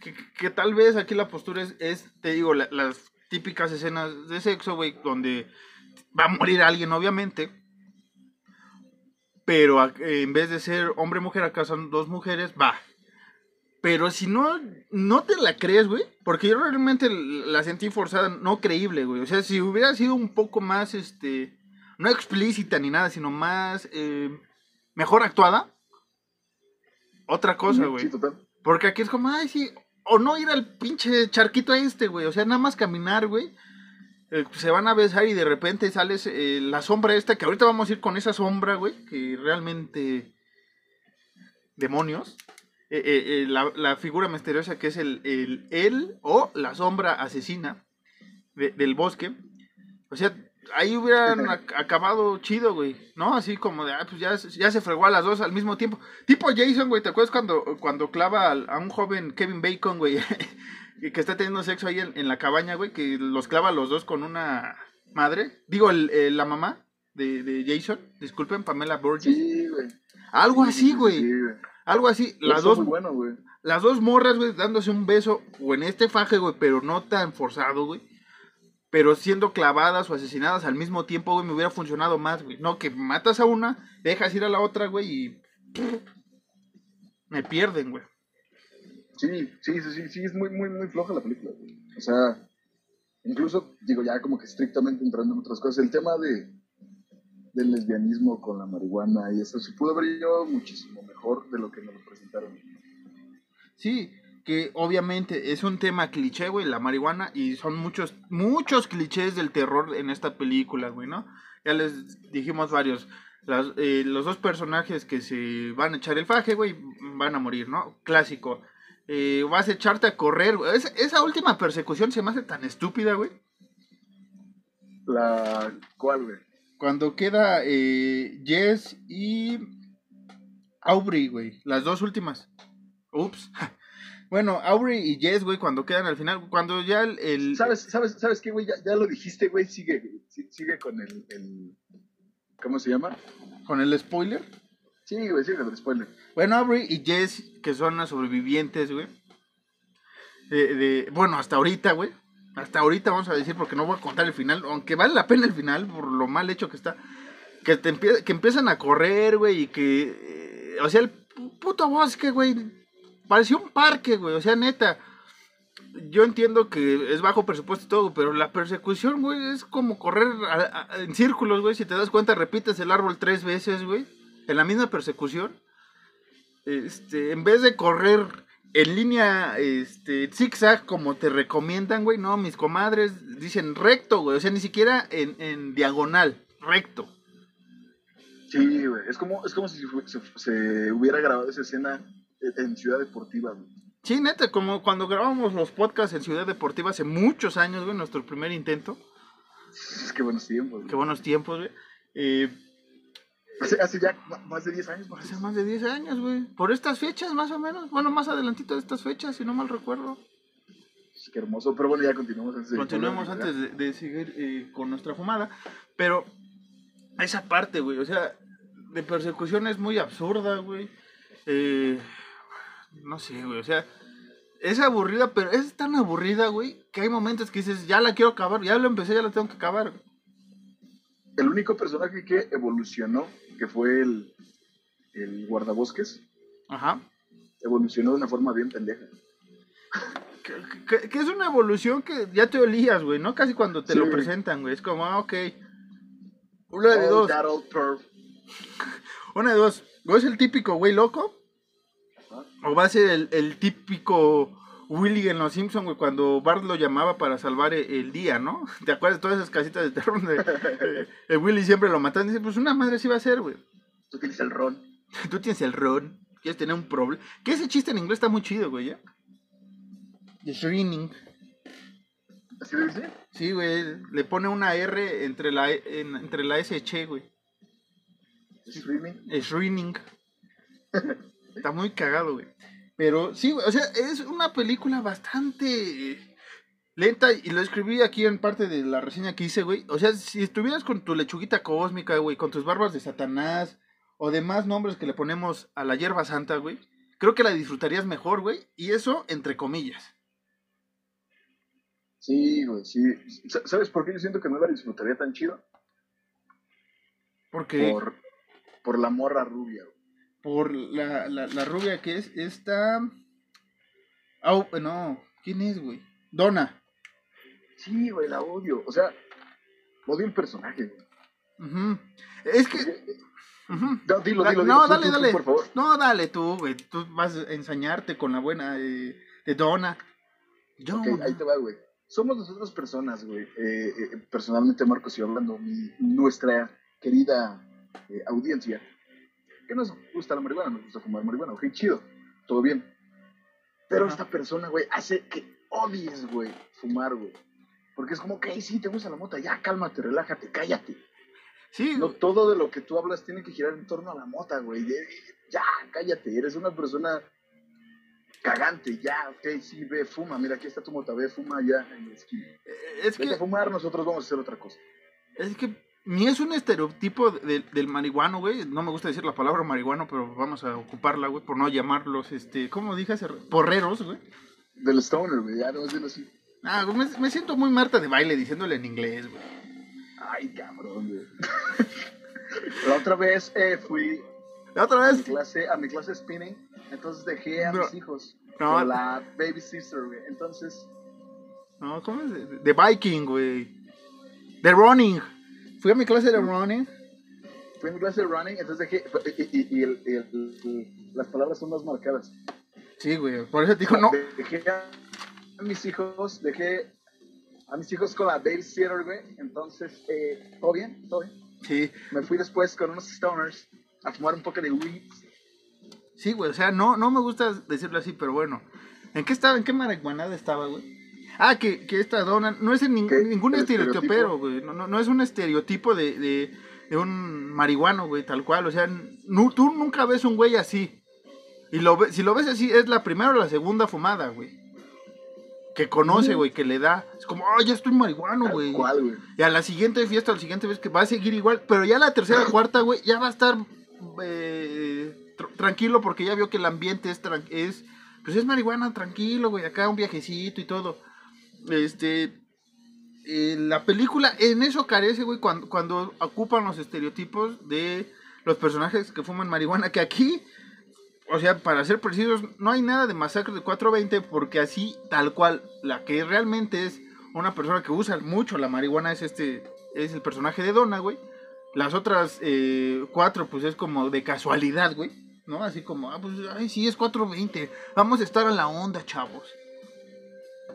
S1: Que, que- que tal vez aquí la postura es, es te digo, la- las típicas escenas de sexo, güey, donde va a morir alguien, obviamente. Pero en vez de ser hombre-mujer, acá son dos mujeres, va. Pero si no, no te la crees, güey. Porque yo realmente la sentí forzada, no creíble, güey. O sea, si hubiera sido un poco más, este, no explícita ni nada, sino más, eh, mejor actuada. Otra cosa, güey.
S2: Sí, total.
S1: Porque aquí es como, ay, sí, o no ir al pinche charquito este, güey. O sea, nada más caminar, güey. Eh, se van a besar y de repente sales eh, la sombra esta, que ahorita vamos a ir con esa sombra, güey, que realmente... Demonios. Eh, eh, eh, la, la figura misteriosa que es el, el, él o la sombra asesina de- del bosque. O sea, ahí hubieran ac- acabado chido, güey. ¿No? Así como de, ah, pues ya, se- ya se fregó a las dos al mismo tiempo. Tipo Jason, güey, ¿te acuerdas cuando, cuando clava al- a un joven Kevin Bacon, güey? *laughs* que está teniendo sexo ahí en, en la cabaña, güey, que los clava a los dos con una madre. Digo, el, el- la mamá de, de Jason. Disculpen, Pamela Burgess.
S2: Sí, güey.
S1: Algo
S2: Sí,
S1: así,
S2: sí,
S1: güey.
S2: sí, güey.
S1: Algo así. Las
S2: Eso
S1: dos,
S2: muy bueno, güey.
S1: las dos morras, güey, dándose un beso, o en este faje, güey, pero no tan forzado, güey. Pero siendo clavadas o asesinadas al mismo tiempo, güey, me hubiera funcionado más, güey. No, que matas a una, dejas ir a la otra, güey, y... Me pierden, güey.
S2: Sí, sí, sí, sí, sí, es muy, muy, muy floja la película, güey. O sea, incluso, digo, ya como que estrictamente entrando en otras cosas, el tema de del lesbianismo con la marihuana y eso se pudo haber llevado muchísimo mejor de lo que nos lo presentaron.
S1: Sí, que obviamente es un tema cliché, güey, la marihuana, y son muchos, muchos clichés del terror en esta película, güey, ¿no? Ya les dijimos varios. Las- eh, los dos personajes que se van a echar el faje, güey, van a morir, ¿no? Clásico. Eh, vas a echarte a correr. Es- esa última persecución se me hace tan estúpida, güey.
S2: La, ¿cuál, güey?
S1: Cuando queda eh, Jess y Aubrey, güey. Las dos últimas. Ups. *laughs* Bueno, Aubrey y Jess, güey, cuando quedan al final, cuando ya el... el-
S2: ¿Sabes, sabes, sabes qué, güey? Ya, ya lo dijiste, güey, sigue, sigue con el, el, ¿cómo se llama?
S1: Con el spoiler.
S2: Sí, güey, sigue con el spoiler.
S1: Bueno, Aubrey y Jess, que son las sobrevivientes, güey. De, de- bueno, hasta ahorita, güey. Hasta ahorita vamos a decir, porque no voy a contar el final, aunque vale la pena el final por lo mal hecho que está. Que, te empie- que empiezan a correr, güey, y que... eh, o sea, el pu- puto bosque, güey. Parecía un parque, güey. O sea, neta. yo entiendo que es bajo presupuesto y todo, pero la persecución, güey, es como correr a- a- en círculos, güey. Si te das cuenta, repites el árbol tres veces, güey, en la misma persecución. Este, en vez de correr en línea, este, zigzag, como te recomiendan, güey, no, mis comadres dicen recto, güey, o sea, ni siquiera en, en diagonal, recto.
S2: Sí, güey. Es como, es como si se, se hubiera grabado esa escena en- Ciudad Deportiva, güey.
S1: Sí, neta, como cuando grabamos los podcasts en Ciudad Deportiva hace muchos años, güey, nuestro primer intento. *laughs*
S2: Es que buenos tiempos. güey.
S1: Qué buenos tiempos, güey. Eh,
S2: Hace, hace ya más de 10 años,
S1: hace más de 10 años, güey. Por estas fechas, más o menos. Bueno, más adelantito de estas fechas, si no mal recuerdo.
S2: Qué hermoso. Pero bueno, ya continuamos antes de
S1: Continuemos
S2: ¿verdad?
S1: antes de, de seguir eh, con nuestra fumada. Pero esa parte, güey, o sea, de persecución es muy absurda, güey. Eh, no sé, güey, o sea, es aburrida, pero es tan aburrida, güey, que hay momentos que dices, ya la quiero acabar, ya lo empecé, ya la tengo que acabar.
S2: El único personaje que evolucionó, que fue el, el guardabosques,
S1: Ajá.
S2: evolucionó de una forma bien pendeja.
S1: Que, que- que es una evolución que ya te olías, güey, ¿no? Casi cuando te
S2: Sí.
S1: lo presentan, güey. Es como, ah, ok. Una de
S2: Oh,
S1: dos. *laughs* Una de dos. ¿O es el típico güey loco? ¿O va a ser el, el típico Willy en Los Simpsons, güey, cuando Bart lo llamaba para salvar e- el, día, ¿no? *laughs* ¿Te acuerdas de todas esas casitas de terror donde eh, el Willy siempre lo matan? Dice, pues una madre sí va a ser, güey.
S2: Tú tienes el ron. *laughs*
S1: Tú tienes el ron, quieres tener un problema. Que ese chiste en inglés está muy chido, güey, ¿ya? The Shrinking.
S2: ¿Así le dice?
S1: Sí, güey, le pone una R entre la, E- en- entre la S y Che, güey.
S2: Streaming.
S1: Shrinking. *laughs* Está muy cagado, güey. Pero sí, o sea, es una película bastante lenta y lo escribí aquí en parte de la reseña que hice, güey. O sea, si estuvieras con tu lechuguita cósmica, güey, con tus barbas de Satanás o demás nombres que le ponemos a la hierba santa, güey, creo que la disfrutarías mejor, güey. Y eso entre comillas.
S2: Sí, güey, sí. Sa- ¿Sabes por qué yo siento que no la disfrutaría tan chido?
S1: Porque
S2: Por, por la morra rubia, güey.
S1: Por la, la, la rubia que es esta... Au, no, ¿quién es, güey? Donna.
S2: Sí, güey, la odio. O sea, odio el personaje. güey.
S1: Es que...
S2: No, dilo, dilo,
S1: no.
S2: Tú,
S1: dale,
S2: tú, tú,
S1: dale.
S2: por favor.
S1: No, dale tú, güey. Tú vas a ensañarte con la buena eh, de Donna. Yo,
S2: ahí te va, güey. Somos nosotros personas, güey. Eh, eh, personalmente, Marcos, y hablando, mi, nuestra querida eh, audiencia, nos gusta la marihuana, nos gusta fumar marihuana, ok, chido, todo bien. Pero
S1: Ajá.
S2: esta persona, güey, hace que odies, güey, fumar, güey. Porque es como, ok, sí, te gusta la mota, ya, cálmate, relájate, cállate.
S1: sí,
S2: No todo de lo que tú hablas tiene que girar en torno a la mota, güey. Ya, cállate, eres una persona cagante, ya, ok, sí, ve, fuma, mira, aquí está tu mota, ve, fuma ya en la esquina.
S1: eh, es
S2: Vete
S1: que,
S2: a fumar, nosotros vamos a hacer otra cosa.
S1: es que ni es un estereotipo de- del marihuano, güey. No me gusta decir la palabra marihuano, pero vamos a ocuparla, güey, por no llamarlos, este, ¿cómo dije hace? Porreros, güey.
S2: Del stoner, güey, ya no es bien así.
S1: Ah, me, me siento muy Marta de baile diciéndole en inglés, güey.
S2: Ay, cabrón, güey. *laughs* La otra vez eh, fui
S1: La otra
S2: a mi
S1: vez,
S2: clase, a mi clase spinning, entonces dejé a
S1: No.
S2: mis hijos
S1: No.
S2: con la baby sister, güey. Entonces,
S1: no, ¿cómo es? De, de biking, güey. De running. Fui a mi clase de running.
S2: fui a mi clase de running, entonces dejé, y, y- y el- las palabras son más marcadas.
S1: Sí, güey, por eso te digo, no.
S2: Dejé a mis hijos, dejé a mis hijos con la babysitter, güey. Entonces, eh, ¿todo bien? ¿Todo bien?
S1: Sí,
S2: Me fui después con unos stoners a fumar un poco de weed.
S1: sí, güey, o sea, no, no me gusta decirlo así, pero bueno. ¿En qué estaba, en qué marihuanada estaba, güey? Ah, que, que esta dona no es en nin-
S2: ¿Qué?
S1: ningún
S2: ¿El
S1: estereotipero, güey. No, no, no es un estereotipo de, de, de un marihuano, güey, tal cual. O sea, nu- tú nunca ves un güey así. Y lo ve- si lo ves así, es la primera o la segunda fumada, güey. Que conoce, güey, que le da. Es como, oh, ya estoy marihuano, güey. Y a la siguiente fiesta, a la siguiente vez que va a seguir igual, pero ya la tercera, *laughs* cuarta, güey, ya va a estar eh, tr- tranquilo porque ya vio que el ambiente es, es, pues es marihuana, tranquilo, güey, acá un viajecito y todo. Este, eh, la película en eso carece, güey, cuando, cuando ocupan los estereotipos de los personajes que fuman marihuana, que aquí, o sea, para ser precisos, no hay nada de masacre de 420 porque así, tal cual, la que realmente es una persona que usa mucho la marihuana es este, es el personaje de Donna, güey. Las otras eh, cuatro, pues es como de casualidad, güey. ¿No? Así como, ah, pues, ay, sí, es 420. Vamos a estar a la onda, chavos.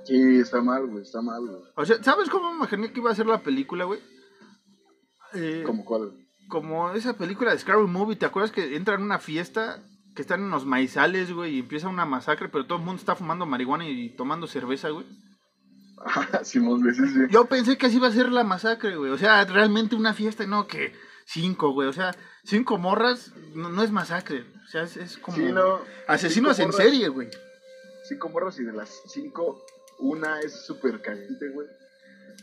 S2: Sí, está mal, güey, está mal, güey.
S1: O sea, ¿sabes cómo me imaginé que iba a ser la película, güey? Eh,
S2: ¿Cómo cuál?
S1: como esa película de Scary Movie, ¿te acuerdas que entran a una fiesta que están en unos maizales, güey, y empieza una masacre, pero todo el mundo está fumando marihuana y tomando cerveza, güey?
S2: Simón, *laughs* güey, sí, sí.
S1: Yo pensé que así iba a ser la masacre, güey. O sea, realmente una fiesta, y no que cinco, güey. O sea, cinco morras no, no es masacre. O sea, es, es como
S2: Sí, no.
S1: asesinos en
S2: morras.
S1: serie, güey.
S2: Cinco morras y de las cinco, una es súper caliente, güey.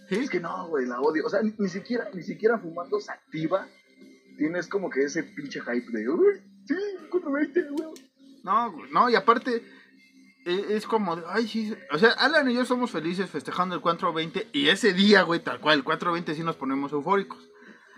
S1: ¿Sí?
S2: Es que no, güey, la odio. O sea, ni, ni siquiera, ni siquiera fumando se activa. Tienes como que ese pinche hype de, uy, sí, 420, güey.
S1: No, güey, no, y aparte e- es como, de, ay, sí. O sea, Alan y yo somos felices festejando el 420 y ese día, güey, tal cual, el 420 sí nos ponemos eufóricos.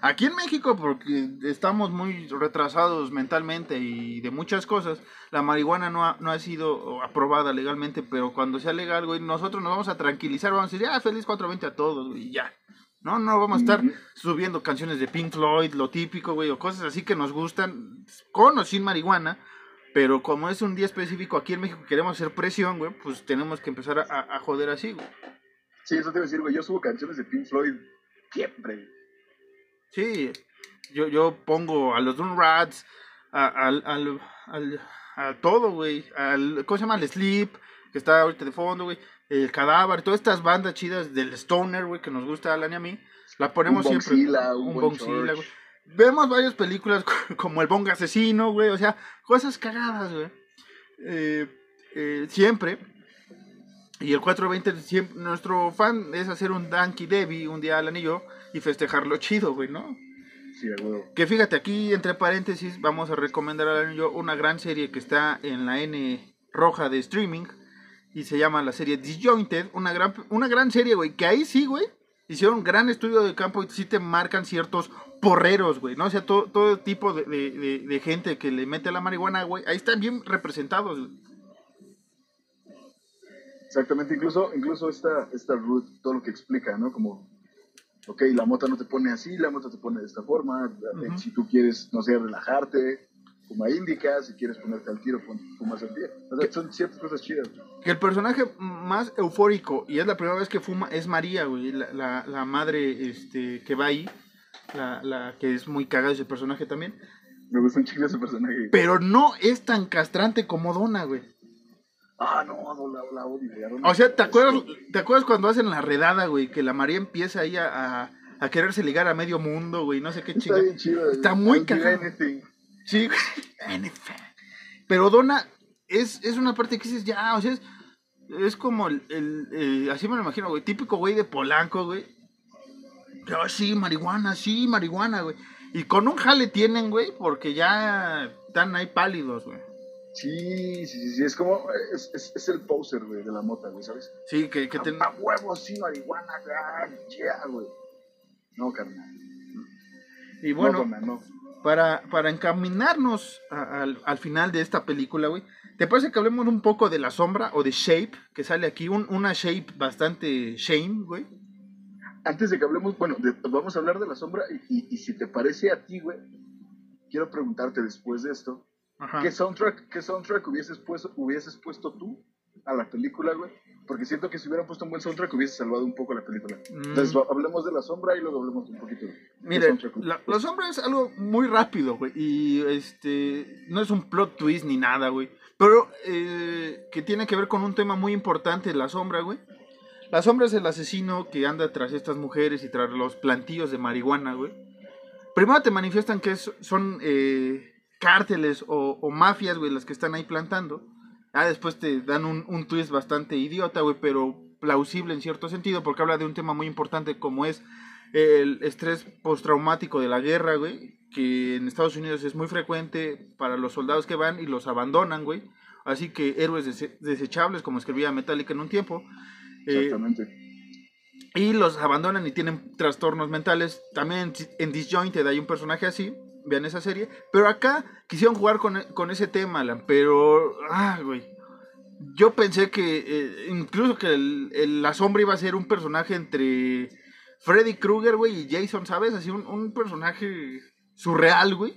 S1: Aquí en México, porque estamos muy retrasados mentalmente y de muchas cosas, la marihuana no ha, no ha sido aprobada legalmente, pero cuando sea legal, güey, nosotros nos vamos a tranquilizar, vamos a decir, ah, feliz 420 a todos, güey, y ya. No, no vamos a estar subiendo canciones de Pink Floyd, lo típico, güey, o cosas así que nos gustan, con o sin marihuana, pero como es un día específico aquí en México queremos hacer presión, güey, pues tenemos que empezar a joder así, güey.
S2: Sí, eso te iba a decir, güey. Yo subo canciones de Pink Floyd siempre.
S1: Sí, yo, yo pongo a los Doom Rats, a, al, al, al- a todo, güey, al, ¿cómo se llama? Al Sleep, que está ahorita de fondo, güey, el Cadáver, todas estas bandas chidas del Stoner, güey, que nos gusta a Alan y a mí, la ponemos
S2: Un
S1: siempre.
S2: Bonzilla, un
S1: Bonzilla, güey. Vemos varias películas *laughs* como El Bong Asesino, güey, o sea, cosas cagadas, güey. Eh, eh, siempre. Y el 420, siempre, nuestro fan es hacer un Danky Debbie un día Alan y yo y festejarlo chido, güey, ¿no?
S2: Sí, huevo.
S1: Que fíjate, aquí entre paréntesis vamos a recomendar a yo una gran serie que está en la N roja de streaming y se llama la serie Disjointed, una gran, una gran serie, güey, que ahí sí, güey, hicieron un gran estudio de campo y sí te marcan ciertos porreros, güey, ¿no? O sea, todo, todo tipo de, de- de- de gente que le mete la marihuana, güey, ahí están bien representados, güey.
S2: Exactamente, incluso, incluso esta, esta Ruth, todo lo que explica, ¿no? Como, ok, la mota no te pone así, la mota te pone de esta forma, si tú quieres, no sé, relajarte, fuma indica, si quieres ponerte al tiro, fumas al pie. O sea, son ciertas cosas chidas.
S1: Que el personaje más eufórico, y es la primera vez que fuma, es María, güey, la, la, la madre este, que va ahí, la, la que es muy cagada ese personaje también.
S2: Me gusta un chingo ese personaje.
S1: Pero no es tan castrante como Donna, güey.
S2: Ah, no, no, la, la odio. ya no
S1: O sea, ¿te acuerdas, ¿te acuerdas cuando hacen la redada, güey? Que la María empieza ahí a, a, a quererse ligar a medio mundo, güey, no sé qué
S2: Está
S1: chingada.
S2: bien chido.
S1: Está muy cagado. Sí, güey. Pero Donna es, es una parte que dices, ya, o sea, es, es como el, el, eh, así me lo imagino, güey, típico güey de Polanco, güey. Ah, sí, marihuana, sí, marihuana, güey. Y con un jale tienen, güey, porque ya están ahí pálidos, güey.
S2: Sí, sí, sí, sí, es como, es, es, es el poser, güey, de la mota, güey, ¿sabes?
S1: Sí, que, que ten-
S2: A huevos, sí, marihuana, ah, güey. No, carnal.
S1: Y bueno,
S2: No, carnal, no.
S1: para, para encaminarnos a- al, al final de esta película, güey, ¿te parece que hablemos un poco de la sombra o de Shape, que sale aquí? Un, una Shape bastante shame, güey.
S2: Antes de que hablemos, bueno, de- vamos a hablar de la sombra y, y- y si te parece a ti, güey, quiero preguntarte después de esto,
S1: Ajá.
S2: ¿qué soundtrack, qué soundtrack hubieses, puesto, hubieses puesto tú a la película, güey? Porque siento que si hubieran puesto un buen soundtrack hubiese salvado un poco la película. Entonces
S1: Mm.
S2: va- hablemos de la sombra y luego hablemos un poquito. de
S1: Mire, la, la sombra es algo muy rápido, güey. Y este. No es un plot twist ni nada, güey. Pero eh, que tiene que ver con un tema muy importante, la sombra, güey. La sombra es el asesino que anda tras estas mujeres y tras los plantillos de marihuana, güey. Primero te manifiestan que es- son eh, cárteles o, o mafias, güey, las que están ahí plantando. Ah, después te dan un, un twist bastante idiota, güey, pero plausible en cierto sentido, porque habla de un tema muy importante como es el estrés postraumático de la guerra, güey, que en Estados Unidos es muy frecuente para los soldados que van y los abandonan, güey. Así que héroes dese- desechables, como escribía Metallica en un tiempo, eh,
S2: Exactamente.
S1: y los abandonan y tienen trastornos mentales. También en Disjointed hay un personaje así. Vean esa serie. Pero acá quisieron jugar con, con ese tema, Alan. Pero, ah, güey. Yo pensé que eh, incluso que el- el- la sombra iba a ser un personaje entre Freddy Krueger, güey, y Jason, ¿sabes? Así un, un personaje surreal, güey.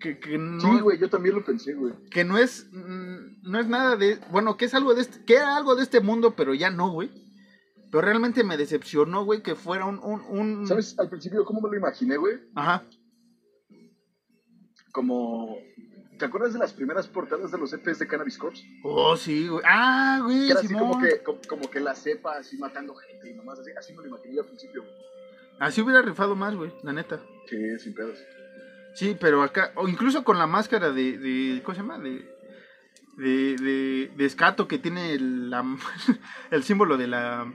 S1: Que, que no,
S2: Sí, güey, yo también lo pensé, güey.
S1: que no es mm, no es nada de bueno que es algo de este, que era algo de este mundo pero ya no güey pero realmente me decepcionó güey que fuera un un, un-
S2: ¿Sabes al principio cómo me lo imaginé, güey?
S1: ajá
S2: Como. ¿Te acuerdas de las primeras portadas de los EPs de Cannabis Corps?
S1: oh sí güey ah güey
S2: Que era así como que, como, como que la cepa así matando gente y nomás así. Así me lo imaginé al principio. güey.
S1: así hubiera rifado más güey la neta
S2: Sí, sin pedos.
S1: sí pero acá o incluso con la máscara de, de cómo se llama de de, de, de escato que tiene el, la- *laughs* el símbolo de la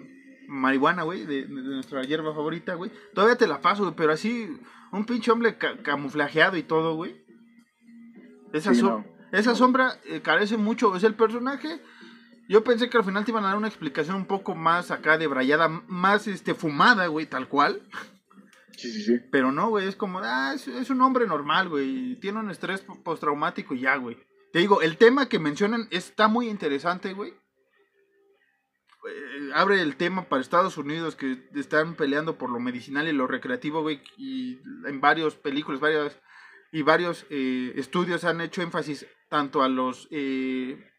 S1: marihuana, güey, de, de nuestra hierba favorita, güey. Todavía te la paso, güey, pero así, un pinche hombre ca- camuflajeado y todo, güey. Esa,
S2: Sí, no.
S1: esa sombra eh, carece mucho, es el personaje. Yo pensé que al final te iban a dar una explicación un poco más acá de brayada, más este fumada, güey, tal cual.
S2: Sí, sí, sí.
S1: Pero no, güey, es como, ah, es, es un hombre normal, güey. Tiene un estrés po- postraumático y ya, güey. Te digo, el tema que mencionan está muy interesante, güey. Eh, abre el tema para Estados Unidos que están peleando por lo medicinal y lo recreativo, güey. Y en varias películas, varias y varios eh, estudios han hecho énfasis tanto a los eh,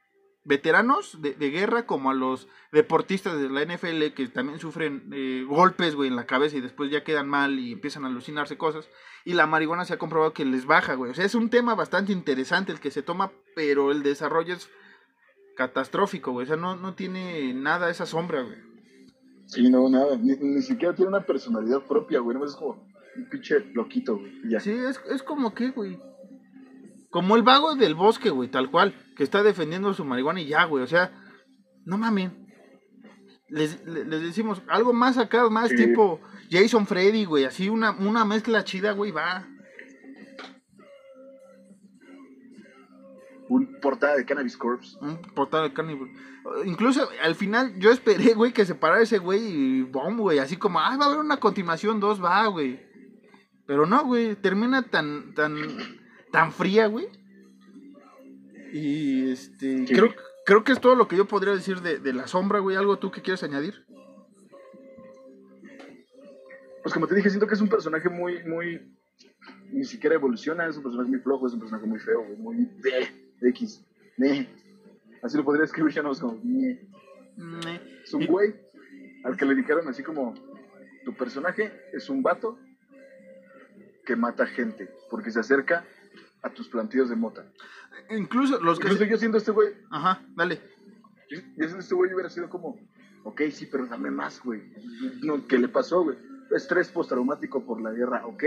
S1: veteranos de, guerra como a los deportistas de la NFL que también sufren eh, golpes, güey, en la cabeza y después ya quedan mal y empiezan a alucinarse cosas. Y la marihuana se ha comprobado que les baja, güey. O sea, es un tema bastante interesante el que se toma, pero el desarrollo es catastrófico, güey. O sea, no, no tiene nada esa sombra, güey.
S2: Sí, no, nada. Ni, ni siquiera tiene una personalidad propia, güey. No es como un pinche loquito, güey. Ya.
S1: Sí, es, es como que, güey. Como el vago del bosque, güey, tal cual. Que está defendiendo su marihuana y ya, güey. O sea, no mamen. Les, le- les decimos algo más acá, más
S2: Sí.
S1: tipo Jason Freddy, güey. Así una, una mezcla chida, güey, va.
S2: Un portada de Cannabis Corps.
S1: Un portal de Carnivore. Incluso al final yo esperé, güey, que se parara ese güey y bom, güey. Así como, ah, va a haber una continuación, dos, va, güey. Pero no, güey, termina tan, tan, tan fría, güey. Y este,
S2: Sí.
S1: creo, creo que es todo lo que yo podría decir de, de la sombra, güey. ¿Algo tú que quieres añadir?
S2: Pues como te dije, siento que es un personaje muy, muy. Ni siquiera evoluciona, es un personaje muy flojo, es un personaje muy feo, güey, muy. X. meh. Así lo podría escribir ya no es como.
S1: Mm, eh,
S2: Es un güey al que le dijeron así como: Tu personaje es un vato que mata gente porque se acerca a tus plantillos de mota.
S1: Incluso los que...
S2: Incluso
S1: se-
S2: yo siendo este güey,
S1: Ajá, dale.
S2: yo, yo siendo este güey hubiera sido como: Ok, sí, pero dame más, güey. No, ¿Qué le pasó, güey? Estrés postraumático por la guerra, ok.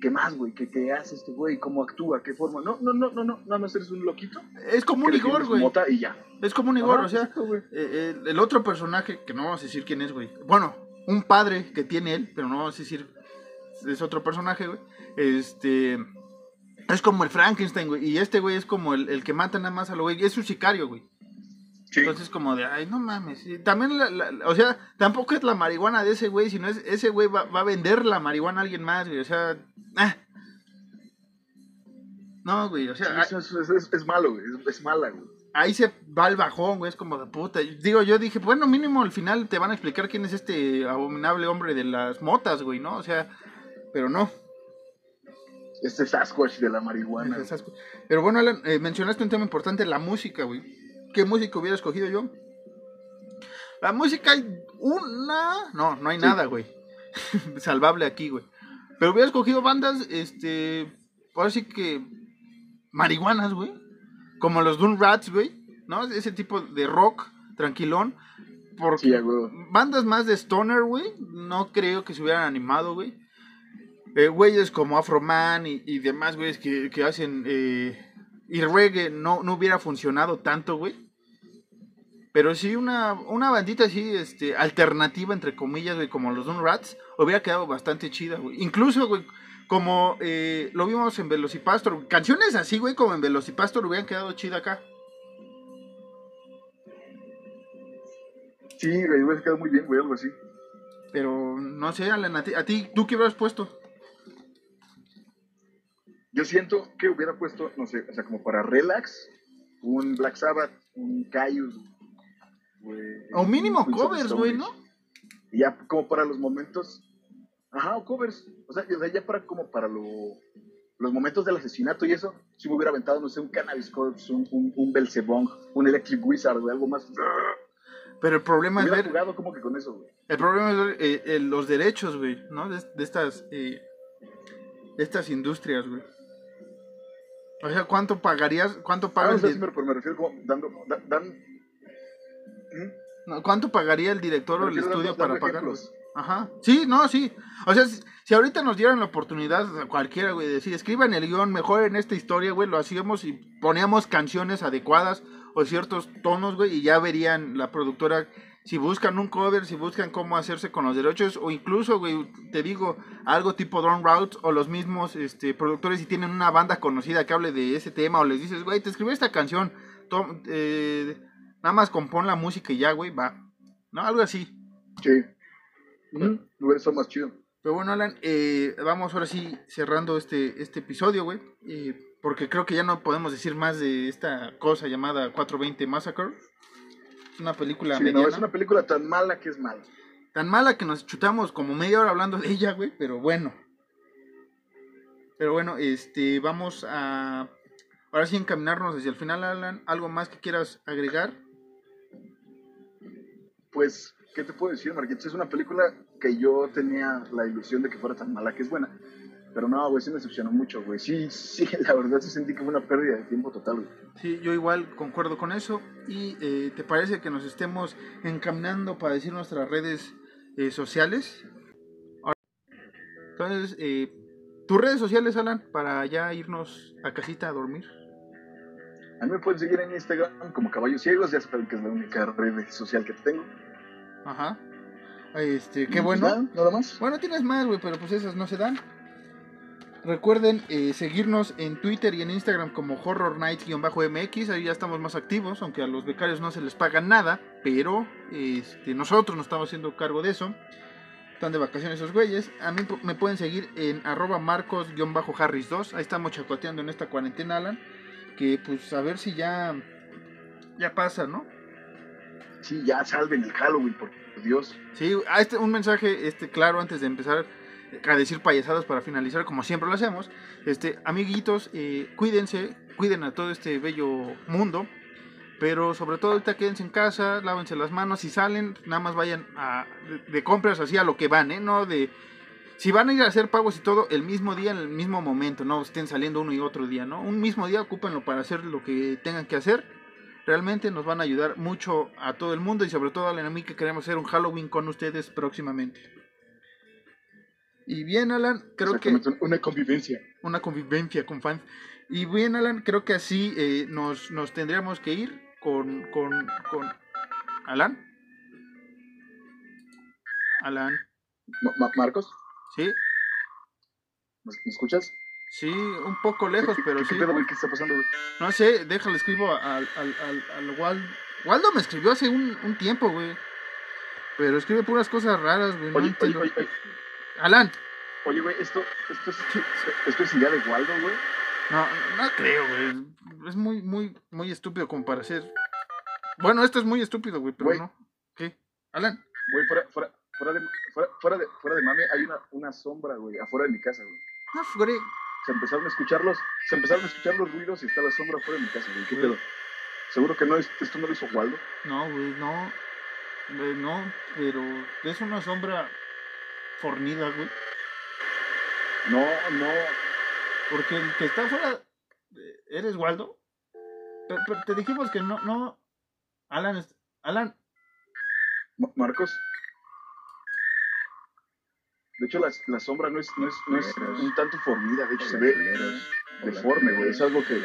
S2: ¿Qué más, güey? ¿Qué, ¿Qué hace este güey? ¿Cómo actúa? ¿Qué forma? No, no, no, no, no, nada más eres un loquito.
S1: Es como un Igor, güey.
S2: mota y ya.
S1: Es como un Igor, o sea...
S2: güey.
S1: Eh, el, otro personaje, que no vamos a decir quién es, güey. Bueno, un padre que tiene él, pero no vamos a decir. Es otro personaje, güey. Este. Es como el Frankenstein, güey. Y este, güey, es como el, el que mata nada más a lo güey. Es su sicario, güey.
S2: Sí.
S1: Entonces, como de, ay, no mames. También, la- la- la- o sea, tampoco es la marihuana de ese güey, sino es ese güey va, va a vender la marihuana a alguien más, güey. O sea, ah. No, güey, o sea,
S2: eso es, es- es- es malo, güey. Es, mala, güey.
S1: ahí se va el bajón, güey, es como de puta. Digo, yo dije, bueno, mínimo al final te van a explicar quién es este abominable hombre de las motas, güey, ¿no? O sea, pero no.
S2: Este Sasquatch de la marihuana.
S1: Esas- Pero bueno, Alan, eh, mencionaste un tema importante, la música, güey. ¿Qué música hubiera escogido yo? La música hay una... No, no hay
S2: Sí.
S1: nada, güey. *laughs* Salvable aquí, güey. Pero hubiera escogido bandas, este... Ahora sí que... Marihuanas, güey. Como los Doom Rats, güey. ¿No? Ese tipo de rock tranquilón. Porque
S2: Sí,
S1: bandas más de stoner, güey, no creo que se hubieran animado, güey. Eh, güeyes como Afroman y, y demás güeyes que, que hacen... eh, y reggae no, no hubiera funcionado tanto, güey. Pero sí una, una bandita así, este, alternativa, entre comillas, güey, como los Doom Rats, hubiera quedado bastante chida, güey. Incluso, güey, como eh, lo vimos en Velocipastor, güey, canciones así, güey, como en Velocipastor hubieran quedado chida acá.
S2: Sí, güey, hubiera quedado muy bien, güey, algo así.
S1: Pero no sé, Alan, a ti, a ti ¿tú qué hubieras puesto?
S2: siento que hubiera puesto, no sé, o sea, como para relax, un Black Sabbath, un Caius.
S1: O mínimo covers, güey. ¿no?
S2: Y ya como para los momentos. Ajá, o covers. O sea, o ya para como para lo, los momentos del asesinato y eso, si me hubiera aventado, no sé, un Cannabis Corpse, un, un, un Belzebong, un Electric Wizard, güey, algo más.
S1: Pero el problema es ver,
S2: jugado como que con eso, güey.
S1: el problema es ver eh, eh, los derechos, güey, ¿no? De, de estas, eh, de estas industrias, güey. O sea, ¿cuánto pagarías, cuánto
S2: Ah,
S1: paga
S2: o
S1: el
S2: sea, pero me refiero como dando. da- dan,
S1: No, cuánto pagaría el director o el estudio para
S2: dando
S1: pagar? güey?
S2: ejemplos.
S1: Ajá. Sí, no, sí. O sea, si, si ahorita nos dieran la oportunidad a cualquiera, güey, de decir, escriban el guion mejor en esta historia, güey, lo hacíamos y poníamos canciones adecuadas o ciertos tonos, güey, y ya verían la productora si buscan un cover, si buscan cómo hacerse con los derechos, o incluso, güey, te digo, algo tipo Drone Route, o los mismos este, productores, si tienen una banda conocida que hable de ese tema, o les dices, güey, te escribí esta canción, tom- eh, nada más compón la música y ya, güey, va. ¿No? Algo así.
S2: Sí. Hubiera estado más chido.
S1: Pero bueno, Alan, eh, vamos ahora sí cerrando este, este episodio, güey. eh, porque creo que ya no podemos decir más de esta cosa llamada 420 Massacre. Es una película
S2: Sí,
S1: mediana.
S2: no, es una película tan mala que es mala.
S1: Tan mala que nos chutamos como media hora hablando de ella, güey. Pero bueno. Pero bueno, este, vamos a... Ahora sí encaminarnos hacia el final, Alan. ¿Algo más que quieras agregar?
S2: Pues, ¿qué te puedo decir, Marquitos? Es una película que yo tenía la ilusión de que fuera tan mala que es buena. Pero no, güey, sí me decepcionó mucho, güey. Sí, sí, *laughs* la verdad sí sentí que fue una pérdida de tiempo total, güey.
S1: Sí, yo igual concuerdo con eso. ¿Y eh, te parece que nos estemos encaminando para decir nuestras redes eh, sociales? Entonces, eh, tus redes sociales, Alan, para ya irnos a casita a dormir.
S2: A mí me pueden seguir en Instagram como Caballos Ciegos, ya saben que es la única red social que tengo.
S1: Ajá. Este, qué
S2: pues
S1: bueno.
S2: nada, nada más.
S1: Bueno, tienes más, güey, pero pues esas no se dan. Recuerden eh, seguirnos en Twitter y en Instagram como Horror Nights-MX. Ahí ya estamos más activos, aunque a los becarios no se les paga nada. Pero este, nosotros nos estamos haciendo cargo de eso. Están de vacaciones esos güeyes. A mí me pueden seguir en arroba marcos-harris2. Ahí estamos chacoteando en esta cuarentena, Alan. Que pues a ver si ya, ya pasa, ¿no?
S2: Sí, ya salven el Halloween, por Dios.
S1: Sí, ah, este, un mensaje este, claro antes de empezar a decir payasadas para finalizar, como siempre lo hacemos. Este, amiguitos, eh, cuídense, cuiden a todo este bello mundo. Pero sobre todo ahorita quédense en casa, lávense las manos. Si salen, nada más vayan a, de, de compras así a lo que van, ¿eh? No de... Si van a ir a hacer pagos y todo el mismo día, en el mismo momento, no estén saliendo uno y otro día, ¿no? Un mismo día ocúpenlo para hacer lo que tengan que hacer. Realmente nos van a ayudar mucho a todo el mundo y sobre todo al enemigo que queremos hacer un Halloween con ustedes próximamente. Y bien, Alan, creo que
S2: Una convivencia.
S1: una convivencia con fans. Y bien, Alan, creo que así eh, nos, nos tendríamos que ir con, con, con... Alan. Alan,
S2: Ma- Ma- Marcos,
S1: ¿sí?
S2: ¿me escuchas?
S1: Sí, un poco lejos, pero
S2: ¿Qué,
S1: sí.
S2: ¿Qué pedo, güey? ¿Qué está pasando, güey?
S1: No sé, déjale, escribo al, al, al, al Wal- Waldo me escribió hace un, un tiempo, güey. Pero escribe puras cosas raras, güey. No
S2: Oye,
S1: Alan,
S2: oye, güey, esto, esto, es, esto es idea de Waldo, güey.
S1: no, no creo, güey. Es muy, muy, muy estúpido como para ser. Bueno, esto es muy estúpido, güey, pero
S2: Güey.
S1: no. ¿Qué? Alan,
S2: Güey, fuera, fuera, fuera, de, fuera, fuera, de, fuera de mame, hay una, una sombra, güey, afuera de mi casa, güey.
S1: no, Fre-
S2: Se empezaron a escuchar los, se empezaron a escuchar los ruidos y está la sombra afuera de mi casa, güey. ¿Qué
S1: Güey.
S2: pedo? Seguro que no, es- esto no lo hizo Waldo.
S1: No, güey, no. Güey, no, pero es una sombra fornida, güey.
S2: No, no.
S1: Porque el que está afuera. eh, ¿Eres Waldo? Pero, pero te dijimos que no, no. Alan, Alan,
S2: Ma- Marcos. De hecho, la, la sombra no es, no, es, no es un tanto formida, de hecho se ve deforme, güey. Es algo que...